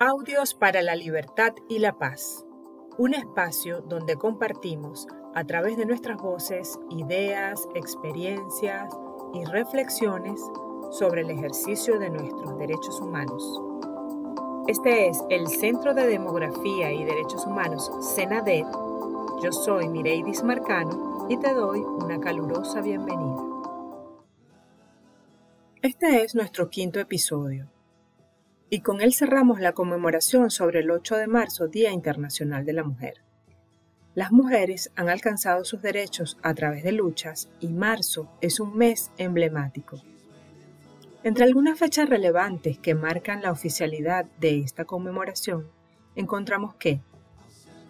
Audios para la Libertad y la Paz. Un espacio donde compartimos a través de nuestras voces ideas, experiencias y reflexiones sobre el ejercicio de nuestros derechos humanos. Este es el Centro de Demografía y Derechos Humanos, CENADET. Yo soy Mireidis Marcano y te doy una calurosa bienvenida. Este es nuestro quinto episodio y con él cerramos la conmemoración sobre el 8 de marzo, Día Internacional de la Mujer. Las mujeres han alcanzado sus derechos a través de luchas y marzo es un mes emblemático. Entre algunas fechas relevantes que marcan la oficialidad de esta conmemoración, encontramos que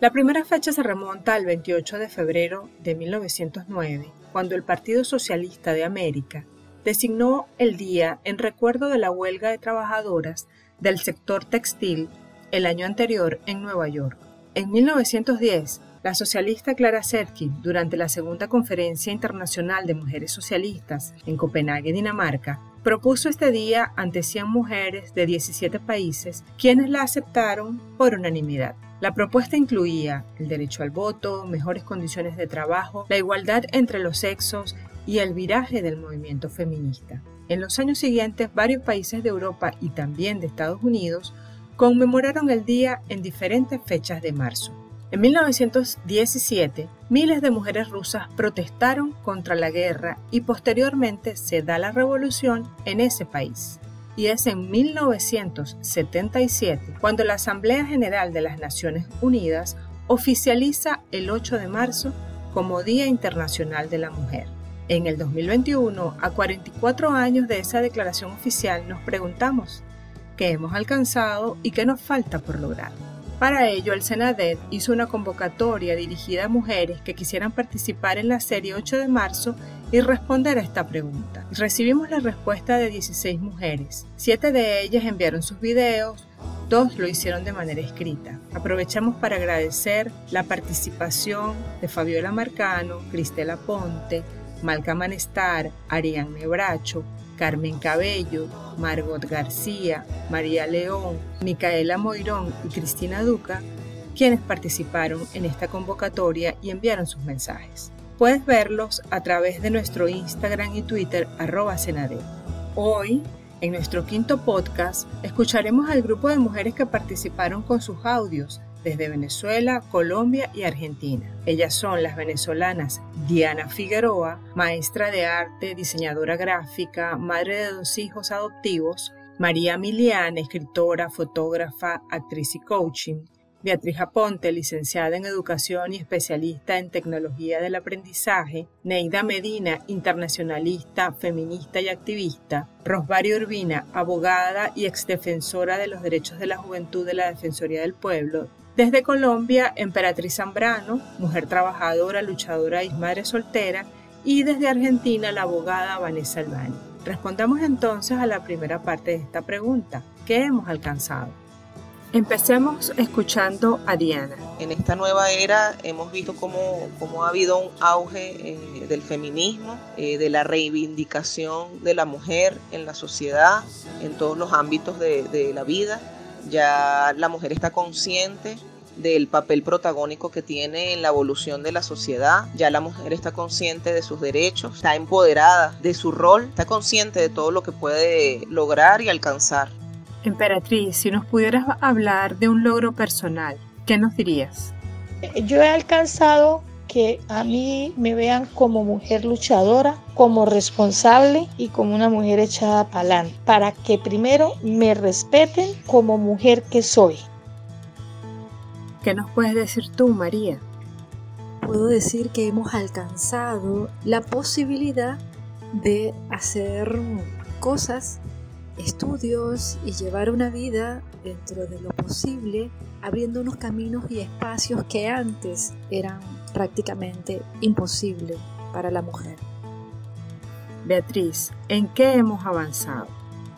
la primera fecha se remonta al 28 de febrero de 1909, cuando el Partido Socialista de América designó el día en recuerdo de la huelga de trabajadoras del sector textil el año anterior en Nueva York. En 1910, la socialista Clara Zetkin, durante la segunda Conferencia Internacional de Mujeres Socialistas en Copenhague, Dinamarca, propuso este día ante 100 mujeres de 17 países, quienes la aceptaron por unanimidad. La propuesta incluía el derecho al voto, mejores condiciones de trabajo, la igualdad entre los sexos y el viraje del movimiento feminista. En los años siguientes, varios países de Europa y también de Estados Unidos conmemoraron el día en diferentes fechas de marzo. En 1917, miles de mujeres rusas protestaron contra la guerra y posteriormente se da la revolución en ese país. Y es en 1977 cuando la Asamblea General de las Naciones Unidas oficializa el 8 de marzo como Día Internacional de la Mujer. En el 2021, a 44 años de esa declaración oficial, nos preguntamos qué hemos alcanzado y qué nos falta por lograr. Para ello, el Senadet hizo una convocatoria dirigida a mujeres que quisieran participar en la serie 8 de marzo y responder a esta pregunta. Recibimos la respuesta de 16 mujeres. Siete de ellas enviaron sus videos, dos lo hicieron de manera escrita. Aprovechamos para agradecer la participación de Fabiola Marcano, Cristela Ponte, Malca Manestar, Ariane Bracho, Carmen Cabello, Margot García, María León, Micaela Moirón y Cristina Duca, quienes participaron en esta convocatoria y enviaron sus mensajes. Puedes verlos a través de nuestro Instagram y Twitter arroba Hoy, en nuestro quinto podcast, escucharemos al grupo de mujeres que participaron con sus audios desde Venezuela, Colombia y Argentina. Ellas son las venezolanas Diana Figueroa, maestra de arte, diseñadora gráfica, madre de dos hijos adoptivos, María Miliana, escritora, fotógrafa, actriz y coaching, Beatriz Aponte, licenciada en Educación y especialista en Tecnología del Aprendizaje, Neida Medina, internacionalista, feminista y activista, Rosbari Urbina, abogada y exdefensora de los derechos de la juventud de la Defensoría del Pueblo, desde Colombia, Emperatriz Zambrano, mujer trabajadora, luchadora y madre soltera, y desde Argentina, la abogada Vanessa Albani. Respondamos entonces a la primera parte de esta pregunta. ¿Qué hemos alcanzado? Empecemos escuchando a Diana. En esta nueva era hemos visto cómo, ha habido un auge eh, del feminismo, eh, de la reivindicación de la mujer en la sociedad, en todos los ámbitos de la vida. Ya la mujer está consciente del papel protagónico que tiene en la evolución de la sociedad. Ya la mujer está consciente de sus derechos, está empoderada de su rol, está consciente de todo lo que puede lograr y alcanzar. Emperatriz, si nos pudieras hablar de un logro personal, ¿qué nos dirías? Yo he alcanzado que a mí me vean como mujer luchadora, como responsable y como una mujer echada para adelante, para que primero me respeten como mujer que soy. ¿Qué nos puedes decir tú, María? Puedo decir que hemos alcanzado la posibilidad de hacer cosas, estudios y llevar una vida dentro de lo posible, abriendo unos caminos y espacios que antes eran prácticamente imposibles para la mujer. Beatriz, ¿en qué hemos avanzado?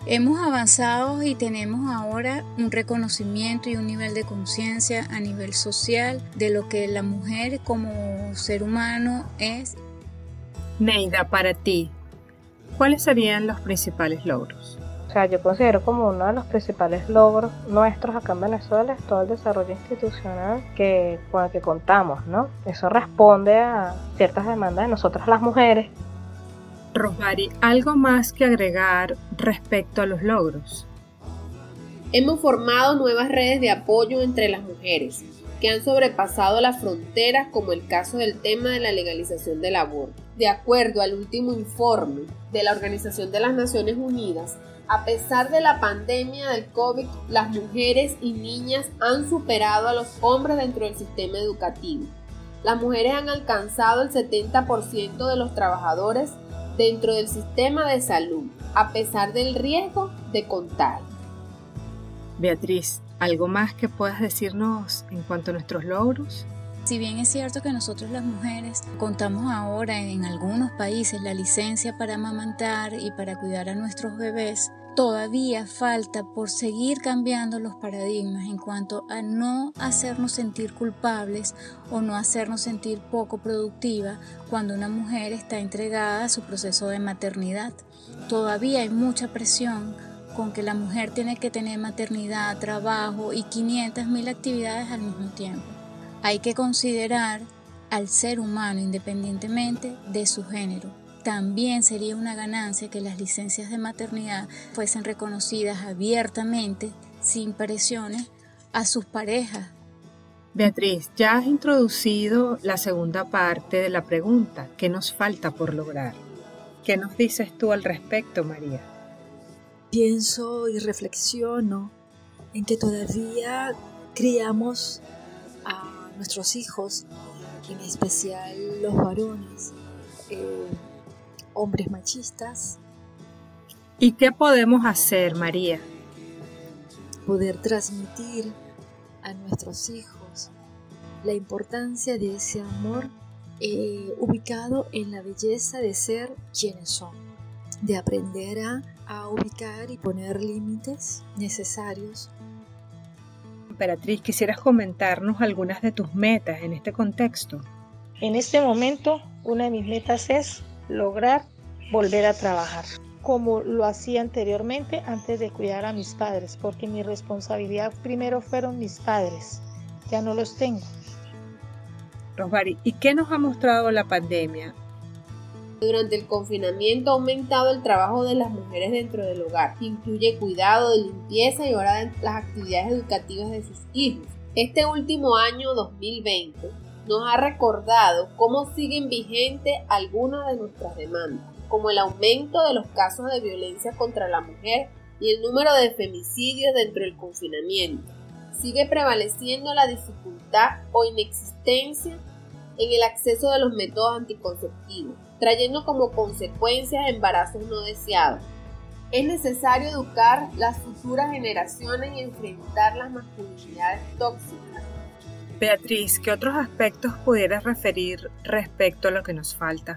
Hemos avanzado y tenemos ahora un reconocimiento y un nivel de conciencia a nivel social de lo que la mujer como ser humano es. Neida, para ti, ¿cuáles serían los principales logros? Sea, yo considero como uno de los principales logros nuestros acá en Venezuela es todo el desarrollo institucional que, con el que contamos, ¿no? Eso responde a ciertas demandas de nosotras las mujeres. Rosmary, ¿algo más que agregar respecto a los logros? Hemos formado nuevas redes de apoyo entre las mujeres que han sobrepasado las fronteras como el caso del tema de la legalización del aborto. De acuerdo al último informe de la Organización de las Naciones Unidas, a pesar de la pandemia del COVID, las mujeres y niñas han superado a los hombres dentro del sistema educativo. Las mujeres han alcanzado el 70% de los trabajadores dentro del sistema de salud, a pesar del riesgo de contagio. Beatriz, ¿algo más que puedas decirnos en cuanto a nuestros logros? Si bien es cierto que nosotros las mujeres contamos ahora en algunos países la licencia para amamantar y para cuidar a nuestros bebés, todavía falta por seguir cambiando los paradigmas en cuanto a no hacernos sentir culpables o no hacernos sentir poco productiva cuando una mujer está entregada a su proceso de maternidad. Todavía hay mucha presión con que la mujer tiene que tener maternidad, trabajo y 500 mil actividades al mismo tiempo. Hay que considerar al ser humano independientemente de su género también sería una ganancia que las licencias de maternidad fuesen reconocidas abiertamente, sin presiones, a sus parejas. Beatriz, ya has introducido la segunda parte de la pregunta, ¿qué nos falta por lograr? ¿Qué nos dices tú al respecto, María? Pienso y reflexiono en que todavía criamos a nuestros hijos, en especial los varones, eh, hombres machistas. ¿Y qué podemos hacer, María? Poder transmitir a nuestros hijos la importancia de ese amor eh, ubicado en la belleza de ser quienes son, de aprender a, a ubicar y poner límites necesarios. Emperatriz, ¿quisieras comentarnos algunas de tus metas en este contexto? En este momento, una de mis metas es lograr volver a trabajar como lo hacía anteriormente antes de cuidar a mis padres, porque mi responsabilidad primero fueron mis padres, ya no los tengo. Rosbari, ¿y qué nos ha mostrado la pandemia? Durante el confinamiento ha aumentado el trabajo de las mujeres dentro del hogar, que incluye cuidado de limpieza y ahora las actividades educativas de sus hijos. Este último año 2020 nos ha recordado cómo siguen vigentes algunas de nuestras demandas, como el aumento de los casos de violencia contra la mujer y el número de femicidios dentro del confinamiento. Sigue prevaleciendo la dificultad o inexistencia en el acceso de los métodos anticonceptivos, trayendo como consecuencia embarazos no deseados. Es necesario educar las futuras generaciones y enfrentar las masculinidades tóxicas Beatriz, ¿qué otros aspectos pudieras referir respecto a lo que nos falta?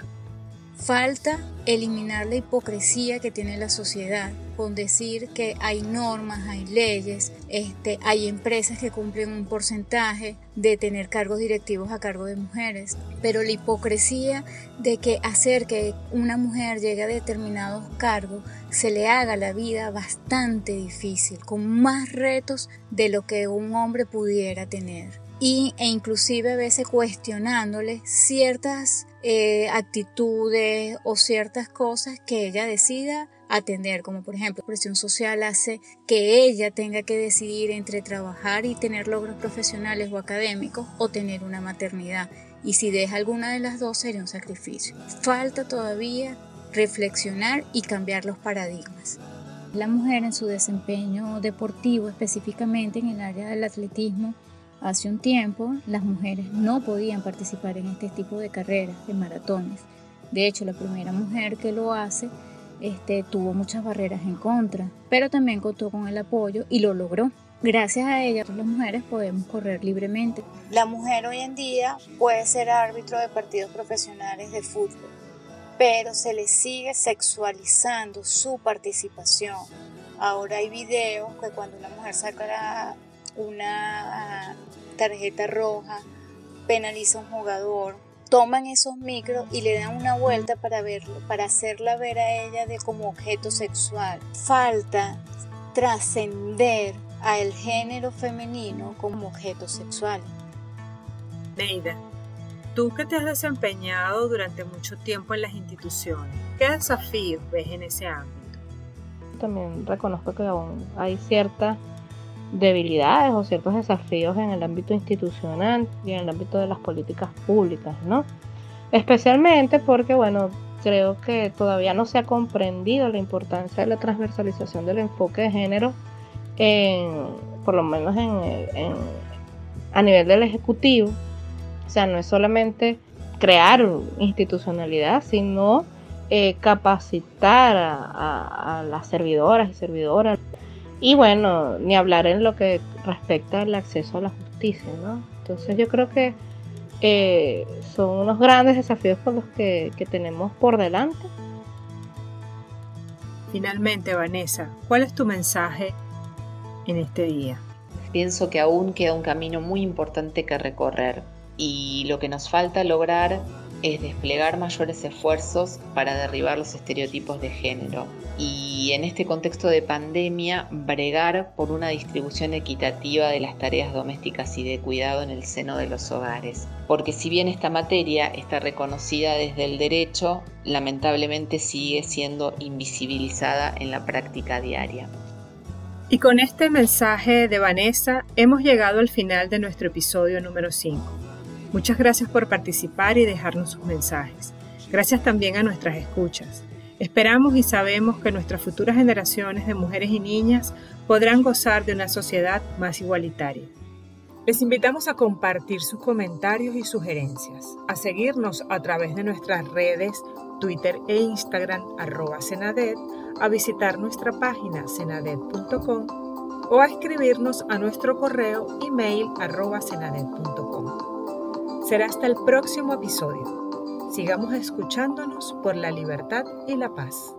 Falta eliminar la hipocresía que tiene la sociedad con decir que hay normas, hay leyes, este, hay empresas que cumplen un porcentaje de tener cargos directivos a cargo de mujeres, pero la hipocresía de que hacer que una mujer llegue a determinados cargos se le haga la vida bastante difícil, con más retos de lo que un hombre pudiera tener y, e inclusive a veces cuestionándole ciertas eh, actitudes o ciertas cosas que ella decida atender, como por ejemplo presión social hace que ella tenga que decidir entre trabajar y tener logros profesionales o académicos o tener una maternidad y si deja alguna de las dos sería un sacrificio. Falta todavía reflexionar y cambiar los paradigmas. La mujer en su desempeño deportivo, específicamente en el área del atletismo, Hace un tiempo las mujeres no podían participar en este tipo de carreras, de maratones. De hecho, la primera mujer que lo hace este, tuvo muchas barreras en contra, pero también contó con el apoyo y lo logró. Gracias a ella, las mujeres podemos correr libremente. La mujer hoy en día puede ser árbitro de partidos profesionales de fútbol, pero se le sigue sexualizando su participación. Ahora hay videos que cuando una mujer saca una tarjeta roja, penaliza a un jugador toman esos micros y le dan una vuelta para verlo, para hacerla ver a ella de como objeto sexual. Falta trascender al género femenino como objeto sexual. Neida, tú que te has desempeñado durante mucho tiempo en las instituciones, ¿qué desafíos ves en ese ámbito? También reconozco que aún hay ciertas debilidades o ciertos desafíos en el ámbito institucional y en el ámbito de las políticas públicas, ¿no? Especialmente porque, bueno, creo que todavía no se ha comprendido la importancia de la transversalización del enfoque de género, por lo menos en, a nivel del Ejecutivo. O sea, no es solamente crear institucionalidad, sino eh, capacitar a, las servidoras y servidoras. Y bueno, ni hablar en lo que respecta al acceso a la justicia, ¿no? Entonces yo creo que eh, son unos grandes desafíos por los que, que tenemos por delante. Finalmente, Vanessa, ¿cuál es tu mensaje en este día? Pienso que aún queda un camino muy importante que recorrer y lo que nos falta lograr es desplegar mayores esfuerzos para derribar los estereotipos de género y en este contexto de pandemia bregar por una distribución equitativa de las tareas domésticas y de cuidado en el seno de los hogares. Porque si bien esta materia está reconocida desde el derecho, lamentablemente sigue siendo invisibilizada en la práctica diaria. Y con este mensaje de Vanessa hemos llegado al final de nuestro episodio número 5. Muchas gracias por participar y dejarnos sus mensajes. Gracias también a nuestras escuchas. Esperamos y sabemos que nuestras futuras generaciones de mujeres y niñas podrán gozar de una sociedad más igualitaria. Les invitamos a compartir sus comentarios y sugerencias, a seguirnos a través de nuestras redes Twitter e Instagram arroba a visitar nuestra página senadet.com o a escribirnos a nuestro correo email arroba senadet.com. Será hasta el próximo episodio. Sigamos escuchándonos por la libertad y la paz.